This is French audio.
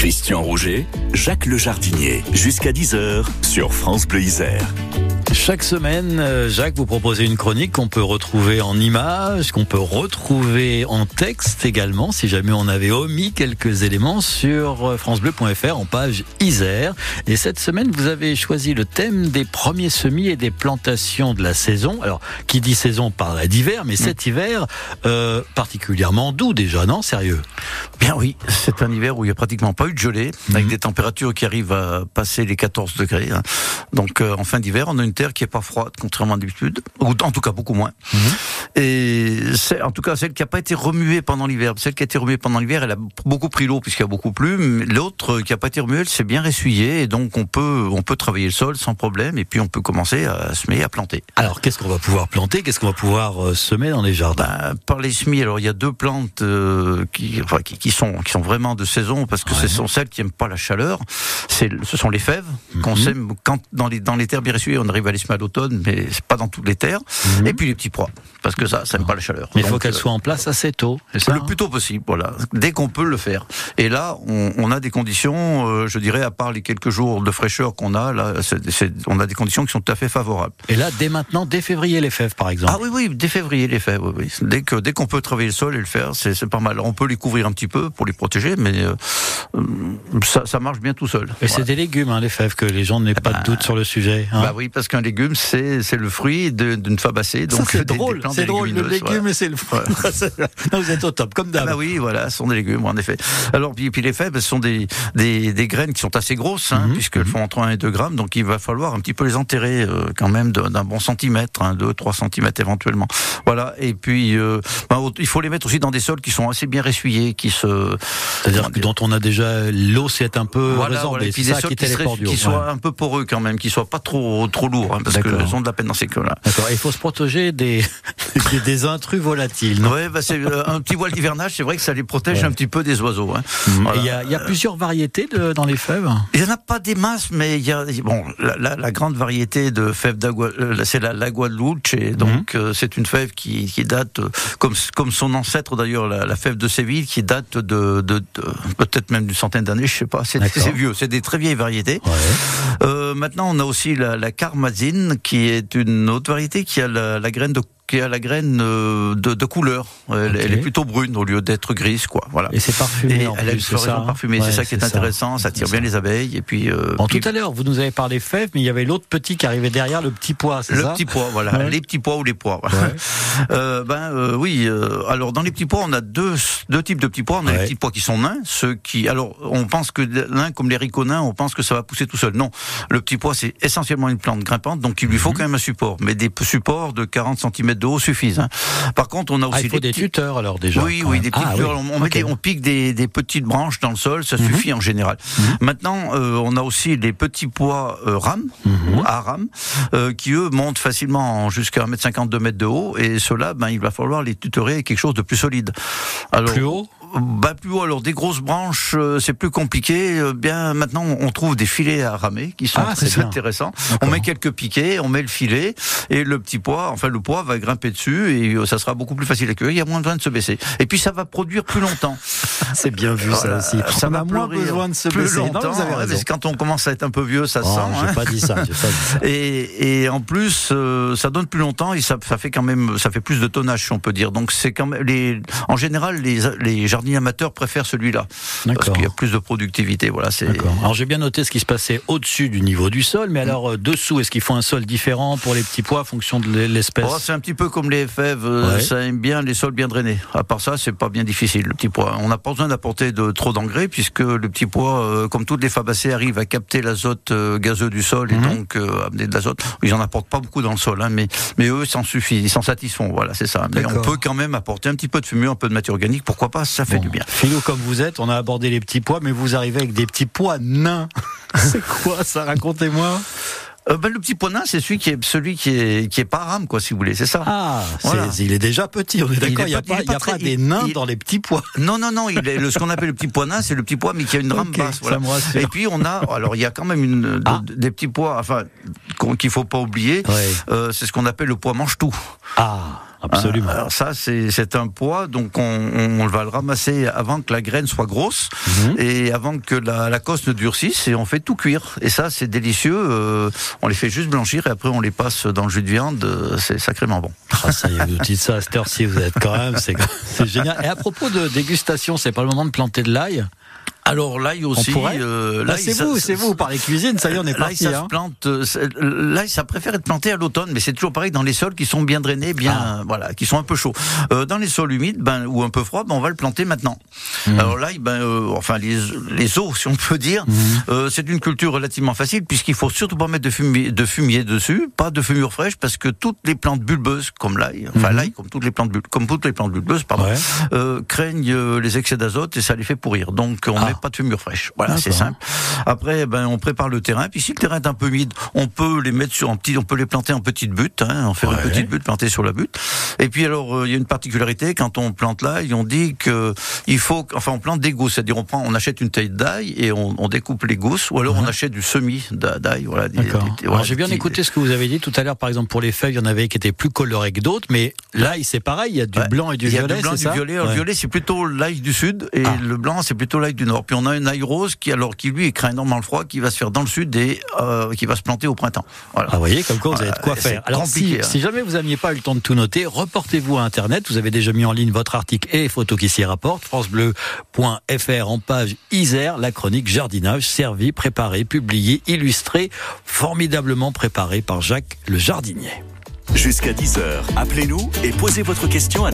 Christian Rouget, Jacques Le Jardinier, jusqu'à 10h sur France Bleu Isère. Chaque semaine, euh, Jacques vous proposez une chronique qu'on peut retrouver en images, qu'on peut retrouver en texte également, si jamais on avait omis quelques éléments sur euh, francebleu.fr en page Isère. Et cette semaine, vous avez choisi le thème des premiers semis et des plantations de la saison. Alors, qui dit saison parlerait d'hiver, mais cet hiver, euh, particulièrement doux déjà, non Sérieux? Bien oui, c'est un hiver où il n'y a pratiquement pas eu de gelée, avec des températures qui arrivent à passer les 14 degrés. hein. Donc euh, en fin d'hiver, on a une terre qui est pas froide, contrairement à d'habitude, ou en tout cas beaucoup moins. Et c'est en tout cas celle qui n'a pas été remuée pendant l'hiver. Celle qui a été remuée pendant l'hiver, elle a beaucoup pris l'eau puisqu'il y a beaucoup plu. L'autre qui n'a pas été remuée, elle s'est bien ressuyée et donc on peut on peut travailler le sol sans problème et puis on peut commencer à semer, à planter. Alors, qu'est-ce qu'on va pouvoir planter? Qu'est-ce qu'on va pouvoir euh, semer dans les jardins? Ben, par les semis, alors il y a deux plantes euh, qui, enfin, qui, qui sont qui sont vraiment de saison parce que ce sont celles qui aiment pas la chaleur. C'est ce sont les fèves qu'on Mhm. sème quand dans les dans les terres bien essuyées, on arrive à les semer à l'automne, mais c'est pas dans toutes les terres. Et puis les petits pois parce que ça, ça aime pas la chaleur. Mhm. Mais il faut qu'elles euh, soient en place assez tôt, ça le hein plus tôt possible, voilà. Dès qu'on peut le faire. Et là, on, on a des conditions, euh, je dirais, à part les quelques jours de fraîcheur qu'on a, là, on a des conditions qui sont tout à fait favorables. Et là, dès maintenant, dès février, les fèves, par exemple. Ah oui, oui, dès février, les fèves, oui, oui. Dès que dès qu'on peut travailler le sol et le faire, c'est pas mal. On peut les couvrir un petit peu pour les protéger, mais euh, euh, ça, ça marche bien tout seul. Et c'est des légumes, hein, les fèves, que les gens n'aient pas de doute sur le sujet. hein. Bah oui, parce qu'un légume, c'est c'est le fruit d'une fabacée. Donc c'est drôle, c'est drôle, le légume voilà. et c'est le fruit. vous êtes au top, comme Ah d'hab. bah oui, voilà, ce sont des légumes, en effet. Alors, puis, puis les fèves, ce sont des, des, des graines qui sont assez grosses, hein, Mhm, puisqu'elles font entre 1 et 2 grammes, donc il va falloir un petit peu les enterrer euh, quand même d'un bon centimètre, hein, 2, 3 centimètres éventuellement. Voilà, et puis euh, bah, il faut les mettre aussi dans des sols qui sont assez bien ressuyés, qui se... C'est-à-dire que dont on a déjà l'eau s'est un peu Voilà, voilà, et puis c'est des ça sols qui qui, qui soient ouais. un peu poreux quand même, qui soient pas trop trop lourds, hein, parce qu'ils ont de la peine dans ces cas-là. D'accord. Il faut se protéger des, des, des intrus volatiles. Ouais, bah c'est euh, un petit voile d'hivernage, c'est vrai que ça les protège Ouais. un petit peu des oiseaux. Hein. Voilà. Il y, a, il y a plusieurs variétés de, dans les fèves? Il n'y en a pas des masses, mais il y a bon la, la, la grande variété de fèves d'agua, euh, c'est la, la Guadalupe, et donc euh, c'est une fève qui, qui date comme comme son ancêtre d'ailleurs la, la fève de Séville qui date de, de, de- peut-être même d'une centaine d'années, je sais pas. C'est vieux, c'est des très vieilles variétés. Euh, maintenant, on a aussi la, la Carmazine qui est une autre variété qui a la, graine de qui a la graine euh, de, de couleur. Elle, est plutôt brune au lieu d'être grise, quoi. Voilà. Et c'est parfumé Et en elle a une floraison ça, hein parfumée, Ouais, c'est ça qui est, intéressant, ça, attire C'est bien les abeilles. Et puis, euh, Bon, puis tout à l'heure, vous nous avez parlé fèves, mais il y avait l'autre petit qui arrivait derrière, le petit pois, le ça petit pois, voilà, Ouais. les petits pois ou les pois. Ouais. Euh, ben euh, oui. alors dans les petits pois, on a deux deux types de petits pois. On a les petits pois qui sont nains, ceux qui. Alors on pense que nains comme les haricots nains, on pense que ça va pousser tout seul. Non, le petit pois c'est essentiellement une plante grimpante, donc il lui Mhm. faut quand même un support. Mais des supports de 40 cm de haut suffisent. hein. Par contre, on a aussi Ah, il faut des petits- tuteurs alors déjà. Oui, oui, même. des petites Ah, oui. On, met Ok. des- on pique des, des petites branches dans le sol, ça suffit en général. Maintenant, euh, on a aussi les petits pois euh, rames, Mhm. ou à rames, euh, qui eux montent facilement en jusqu'à 1m50, 2 mètres de haut, et ceux-là, ben, il va falloir les tutorer avec quelque chose de plus solide. Alors, Plus haut? Bah, plus haut, alors des grosses branches, euh, c'est plus compliqué. Euh, bien, maintenant, on trouve des filets à ramer qui sont Ah, très intéressants. On met quelques piquets, on met le filet, et le petit pois, enfin le pois va grimper dessus, et euh, ça sera beaucoup plus facile à cueillir. Il y a moins besoin de se baisser. Et puis ça va produire plus longtemps. C'est bien vu Voilà, ça aussi. ça on va a moins besoin de se plus baisser. Non, longtemps. vous avez ouais, raison. parce que quand on commence à être un peu vieux, ça Oh, sent. j'ai hein. pas dit ça, pas dit ça. Et, et en plus, euh, ça donne plus longtemps et ça, ça fait quand même, ça fait plus de tonnage, si on peut dire. Donc c'est quand même les, en général, les, les jardiniers amateurs préfèrent celui-là parce qu'il y a plus de productivité. Voilà, c'est. Alors j'ai bien noté ce qui se passait au-dessus du niveau du sol, mais alors euh, dessous, est-ce qu'il faut un sol différent pour les petits pois en fonction de l'espèce Oh, c'est un petit peu comme les fèves, euh, Ouais. ça aime bien les sols bien drainés. À part ça, c'est pas bien difficile le petit pois. On n'a pas besoin d'apporter de trop d'engrais puisque le petit pois, euh, comme toutes les fabacées, arrive à capter l'azote euh, gazeux du sol et Mhm. donc amener de l'azote. Ils en apportent pas beaucoup dans le sol, hein, mais mais eux, s'en suffit, ils s'en satisfont. Voilà, c'est ça. Mais on peut quand même apporter un petit peu de fumure, un peu de matière organique. Pourquoi pas Ça fait Bon, du bien. Philo comme vous êtes, on a abordé les petits pois, mais vous arrivez avec des petits pois nains. C'est quoi ça? Racontez-moi. Euh, ben, le petit pois nain, c'est celui qui est celui qui est qui est pas rame, quoi, si vous voulez. C'est ça? Ah, Voilà. il est déjà petit, on est d'accord. Il n'y a pas- il pas, y a pas des nains il- dans les petits pois. Non, non, non. Il est, le, ce qu'on appelle le petit pois nain, c'est le petit pois, mais qui a une rame basse. Voilà. Et puis on a, alors il y a quand même une, de- Ah. des petits pois, enfin qu'il faut pas oublier. Euh, c'est ce qu'on appelle le pois mange tout. Ah, Absolument. Euh, alors ça, c'est un poids, donc on, on, va le ramasser avant que la graine soit grosse Mhm. et avant que la, la cosse ne durcisse et on fait tout cuire. Et ça, c'est délicieux. euh, on les fait juste blanchir et après on les passe dans le jus de viande. euh, C'est sacrément bon. Ah, ça y est, vous dites ça à cette heure-ci, vous êtes quand même, c'est c'est génial. Et à propos de dégustation, c'est pas le moment de planter de l'ail? Alors l'ail aussi, pourrait euh, Là, l'ail, c'est ça- vous, c'est vous, vous parlez cuisine, ça y est, on est parti. ça hein. se plante. euh, c'est- L'ail, ça préfère être planté à l'automne, mais c'est toujours pareil dans les sols qui sont bien drainés, bien, Ah. voilà, qui sont un peu chauds. Euh, dans les sols humides, ben ou un peu froids, ben on va le planter maintenant. Mhm. Alors l'ail, ben, euh, enfin les les eaux, si on peut dire, Mhm. euh, c'est une culture relativement facile puisqu'il faut surtout pas mettre de fumier, de fumier dessus, pas de fumure fraîche, parce que toutes les plantes bulbeuses comme l'ail, enfin Mhm. l'ail comme toutes les plantes comme toutes les plantes bulbeuses, pardon, Ouais. euh, craignent euh, les excès d'azote et ça les fait pourrir. Donc on Ah. met pas de fumure fraîche. Voilà, c'est simple. Après, ben, on prépare le terrain. Puis si le terrain est un peu humide, on peut les mettre sur un petit, on peut les planter en petite butte, hein, en faire Ouais. une petite butte plantée sur la butte. Et puis alors, euh, il y a une particularité quand on plante l'ail, on dit que il faut, enfin, on plante des gousses, c'est-à-dire on prend, on achète une taille d'ail et on, on découpe les gousses, ou alors on achète du semis d'a- d'ail, voilà. D'accord. J'ai bien petits- écouté ce que vous avez dit tout à l'heure. Par exemple, pour les feuilles, il y en avait qui étaient plus colorées que d'autres, mais l'ail, c'est pareil. Il y a du Ouais. blanc et du il y a violet, du blanc, du ça? violet. Le violet, c'est plutôt l'ail du sud, et Ah. le blanc, c'est plutôt l'ail du nord. Puis on a un ail rose qui, alors, qui lui, craint énormément le froid, qui va se faire dans le sud et euh, qui va se planter au printemps. Voilà. Ah, vous voyez, comme quoi vous avez de quoi c'est faire. Alors, si, hein. si jamais vous n'aviez pas eu le temps de tout noter, reportez-vous à Internet. Vous avez déjà mis en ligne votre article et les photos qui s'y rapportent. FranceBleu.fr en page Isère, la chronique jardinage, servi, préparé, publié, illustré, formidablement préparé par Jacques le jardinier. Jusqu'à 10h, appelez-nous et posez votre question à